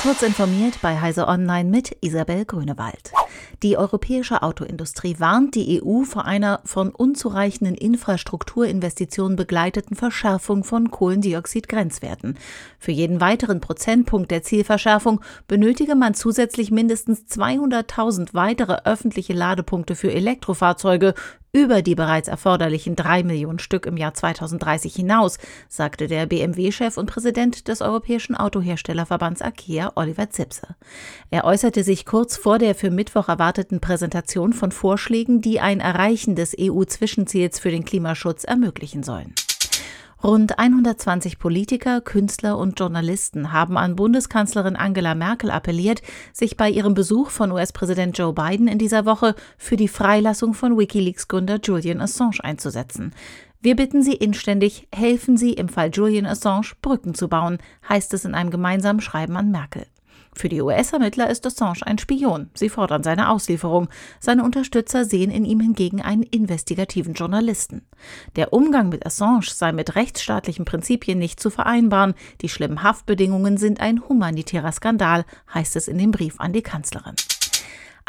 Kurz informiert bei Heise Online mit Isabel Grünewald. Die europäische Autoindustrie warnt die EU vor einer von unzureichenden Infrastrukturinvestitionen begleiteten Verschärfung von Kohlendioxid-Grenzwerten. Für jeden weiteren Prozentpunkt der Zielverschärfung benötige man zusätzlich mindestens 200.000 weitere öffentliche Ladepunkte für Elektrofahrzeuge über die bereits erforderlichen drei Millionen Stück im Jahr 2030 hinaus, sagte der BMW-Chef und Präsident des Europäischen Autoherstellerverbands AKEA, Oliver Zipse. Er äußerte sich kurz vor der für Mittwoch erwarteten Präsentation von Vorschlägen, die ein Erreichen des EU-Zwischenziels für den Klimaschutz ermöglichen sollen. Rund 120 Politiker, Künstler und Journalisten haben an Bundeskanzlerin Angela Merkel appelliert, sich bei ihrem Besuch von US-Präsident Joe Biden in dieser Woche für die Freilassung von Wikileaks-Gründer Julian Assange einzusetzen. Wir bitten Sie inständig, helfen Sie im Fall Julian Assange Brücken zu bauen, heißt es in einem gemeinsamen Schreiben an Merkel. Für die US-Ermittler ist Assange ein Spion. Sie fordern seine Auslieferung. Seine Unterstützer sehen in ihm hingegen einen investigativen Journalisten. Der Umgang mit Assange sei mit rechtsstaatlichen Prinzipien nicht zu vereinbaren. Die schlimmen Haftbedingungen sind ein humanitärer Skandal, heißt es in dem Brief an die Kanzlerin.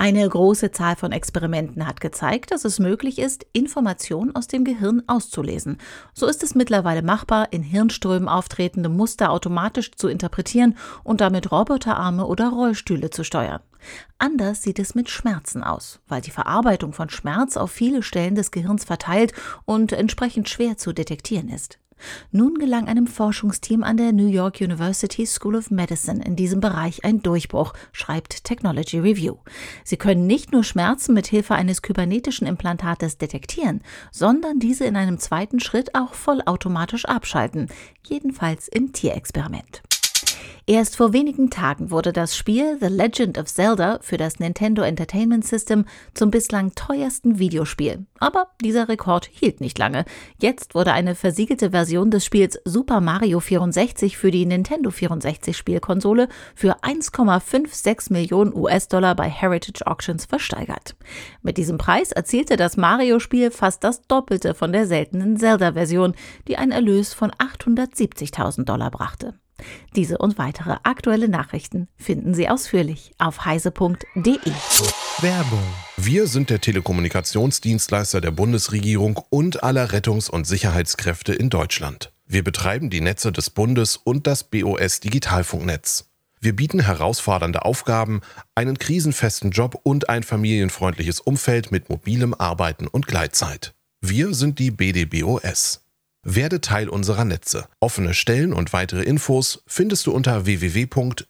Eine große Zahl von Experimenten hat gezeigt, dass es möglich ist, Informationen aus dem Gehirn auszulesen. So ist es mittlerweile machbar, in Hirnströmen auftretende Muster automatisch zu interpretieren und damit Roboterarme oder Rollstühle zu steuern. Anders sieht es mit Schmerzen aus, weil die Verarbeitung von Schmerz auf viele Stellen des Gehirns verteilt und entsprechend schwer zu detektieren ist. Nun gelang einem Forschungsteam an der New York University School of Medicine in diesem Bereich ein Durchbruch, schreibt Technology Review. Sie können nicht nur Schmerzen mit Hilfe eines kybernetischen Implantates detektieren, sondern diese in einem zweiten Schritt auch vollautomatisch abschalten, jedenfalls im Tierexperiment. Erst vor wenigen Tagen wurde das Spiel The Legend of Zelda für das Nintendo Entertainment System zum bislang teuersten Videospiel. Aber dieser Rekord hielt nicht lange. Jetzt wurde eine versiegelte Version des Spiels Super Mario 64 für die Nintendo 64 Spielkonsole für 1,56 Millionen US-Dollar bei Heritage Auctions versteigert. Mit diesem Preis erzielte das Mario-Spiel fast das Doppelte von der seltenen Zelda-Version, die einen Erlös von 870.000 Dollar brachte. Diese und weitere aktuelle Nachrichten finden Sie ausführlich auf heise.de. Werbung. Wir sind der Telekommunikationsdienstleister der Bundesregierung und aller Rettungs- und Sicherheitskräfte in Deutschland. Wir betreiben die Netze des Bundes und das BOS Digitalfunknetz. Wir bieten herausfordernde Aufgaben, einen krisenfesten Job und ein familienfreundliches Umfeld mit mobilem Arbeiten und Gleitzeit. Wir sind die BDBOS. Werde Teil unserer Netze. Offene Stellen und weitere Infos findest du unter www.bdbos.de.